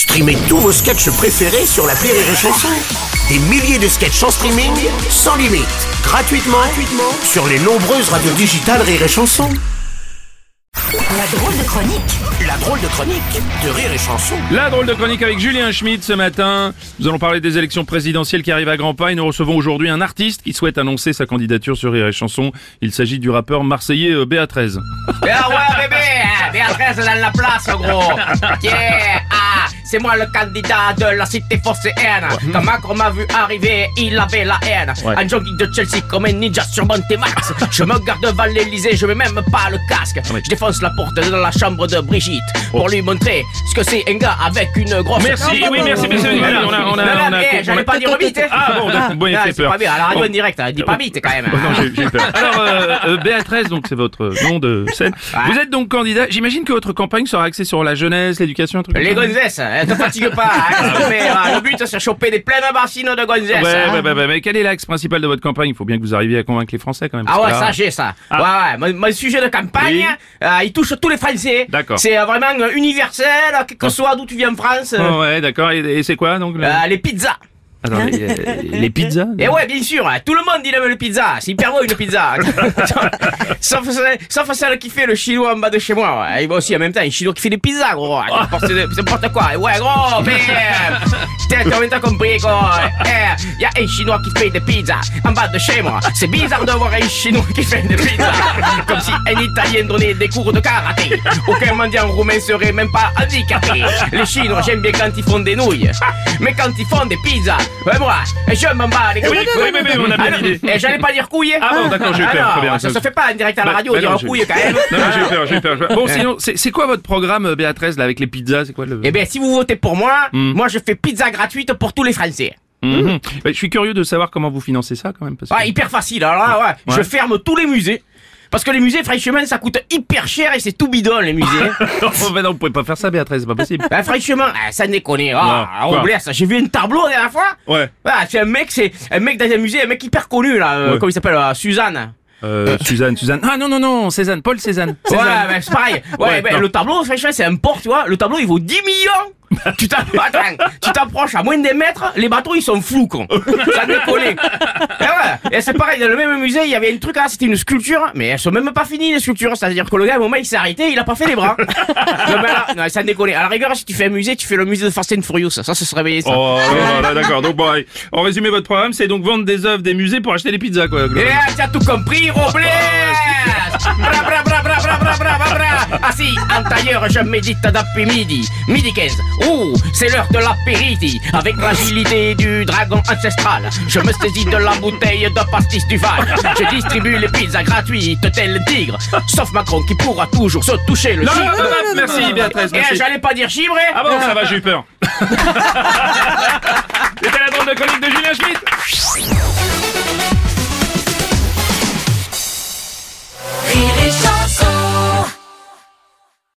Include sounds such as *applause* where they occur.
Streamez tous vos sketchs préférés sur la Rire et Chanson. Des milliers de sketchs en streaming, sans limite, gratuitement, gratuitement sur les nombreuses radios digitales Rire et Chanson. La drôle de chronique La drôle de chronique de Rire et Chanson. La drôle de chronique avec Julien Schmidt ce matin. Nous allons parler des élections présidentielles qui arrivent à grands pas et nous recevons aujourd'hui un artiste qui souhaite annoncer sa candidature sur Rire et Chanson. Il s'agit du rappeur marseillais euh, BA13. Ah ouais bébé, hein, Béatrice dans la place gros. *laughs* Yeah, ah, c'est moi le candidat de la cité phocéenne. Quand Macron m'a vu arriver, il avait la haine. Ouais. Un jogging de Chelsea comme un ninja sur Montémax. *laughs* Je me garde devant l'Elysée, je mets même pas le casque. oui. Je défonce la porte de la chambre de Brigitte pour lui montrer ce que c'est un gars avec une grosse. Merci, oui, merci, merci. On a- on a- on a- eh, on a- J'allais pas dire vite. hein. Ah bon, d'accord, bon, il Ah, fait c'est peur. pas bien, à la radio en direct, hein, dis pas vite quand même. Oh, non, j'ai- j'ai eu peur. *laughs* Alors, euh, euh, BA13, donc c'est votre nom de scène. Vous êtes donc candidat. J'imagine que votre campagne sera axée sur la jeunesse, l'éducation, un truc Les gonzesses, hein, te fatigue pas. hein, plaît, hein. le but c'est de choper des pleines bassines de gonzesses. Ouais, hein. ouais, ouais, ouais, mais quel est l'axe principal de votre campagne? Il faut bien que vous arriviez à convaincre les Français quand même. Ah ouais, ça j'ai ça. Ah. Ouais, ouais, mon, mon sujet de campagne, Oui. euh, il touche tous les Français. D'accord. C'est euh, vraiment universel, quel que soit d'où tu viens en France. Oh, ouais, d'accord. Et, et c'est quoi donc le- les pizzas. Attends, les, euh, les pizzas Et ouais, bien sûr, hein, tout le monde il aime le pizza. C'est hyper bon une pizza. *laughs* sauf, sauf celle qui fait le chinois en bas de chez moi. Ouais. Et moi aussi en même temps, un chinois qui fait des pizzas, gros. C'est n'importe quoi. Ouais, gros, mais. T'as t'as même pas compris, quoi. Il y a un chinois qui fait des pizzas en bas de chez moi. C'est bizarre de voir un chinois qui fait des pizzas. Comme si un italien donnait des cours de karaté. Aucun mendiant roumain serait même pas handicapé. Les chinois, j'aime bien quand ils font des nouilles. Mais quand ils font des pizzas, ouais, moi, je m'en bats les couilles. Oui, oui, oui, oui, on a bien l'idée. Et j'allais pas dire couille. Ah bon, d'accord, j'ai eu peur, non, très bien. Ça se fait pas en direct à la Bah, radio, bah dire couille quand même. Non, non, j'ai eu peur, j'ai eu peur. Bon, sinon, c'est quoi votre programme euh, BA13 là avec les pizzas C'est quoi le Eh bien, si vous votez pour moi, Hmm. moi je fais pizza gratuite pour tous les Français. Mhm. Bah, Je suis curieux de savoir comment vous financez ça quand même. Parce que... Ah, hyper facile. Alors là, ouais, Ouais. je ferme tous les musées. Parce que les musées, franchement, ça coûte hyper cher et c'est tout bidon, les musées. *laughs* oh, bah non, vous pouvez pas faire ça, BA13, c'est pas possible. bah, ah, ça déconne. Non, Ah, on blesse. J'ai vu un tableau la dernière fois. Ouais. Ah, c'est un mec, c'est un mec dans un musée, un mec hyper connu, là. euh, Ouais. Comment il s'appelle euh, Suzanne. Euh, Suzanne, Suzanne. Ah non, non, non, Cézanne, Paul Cézanne. Ouais, mais c'est pareil. Ouais, Ouais, ben, non. le tableau, franchement, c'est un port, tu vois. Le tableau, il vaut 10 millions. *laughs* tu t'approches à moins d'un mètre, les bateaux, ils sont flous, con. Ça déconne. *laughs* Et ouais. Et c'est pareil, dans le même musée, il y avait un truc là, c'était une sculpture, mais elles sont même pas finies, les sculptures. C'est-à-dire que le gars, au moment, il s'est arrêté, il a pas fait les bras. *laughs* non, mais là, non, ça déconne. À la rigueur, si tu fais un musée, tu fais le musée de Fast and Furious. Ça, ça se réveiller, ça. Oh, là, là, d'accord. Donc, bon, allez. en résumé, votre programme, c'est donc vendre des œuvres des musées pour acheter des pizzas, quoi. Et là, tu as tout compris, Robles Assis en tailleur, je médite depuis midi. Midi 15, ouh, c'est l'heure de l'apéritif Avec l'agilité du dragon ancestral Je me saisis de la bouteille de pastis du Val. Je distribue les pizzas gratuites tel tigre Sauf Macron qui pourra toujours se toucher le Non, non, non, non, merci, Béatrice, Eh, merci. J'allais pas dire chibré Ah bon, ça va, j'ai eu peur. *laughs* C'était la drôle de chronique de Julien Schmidt.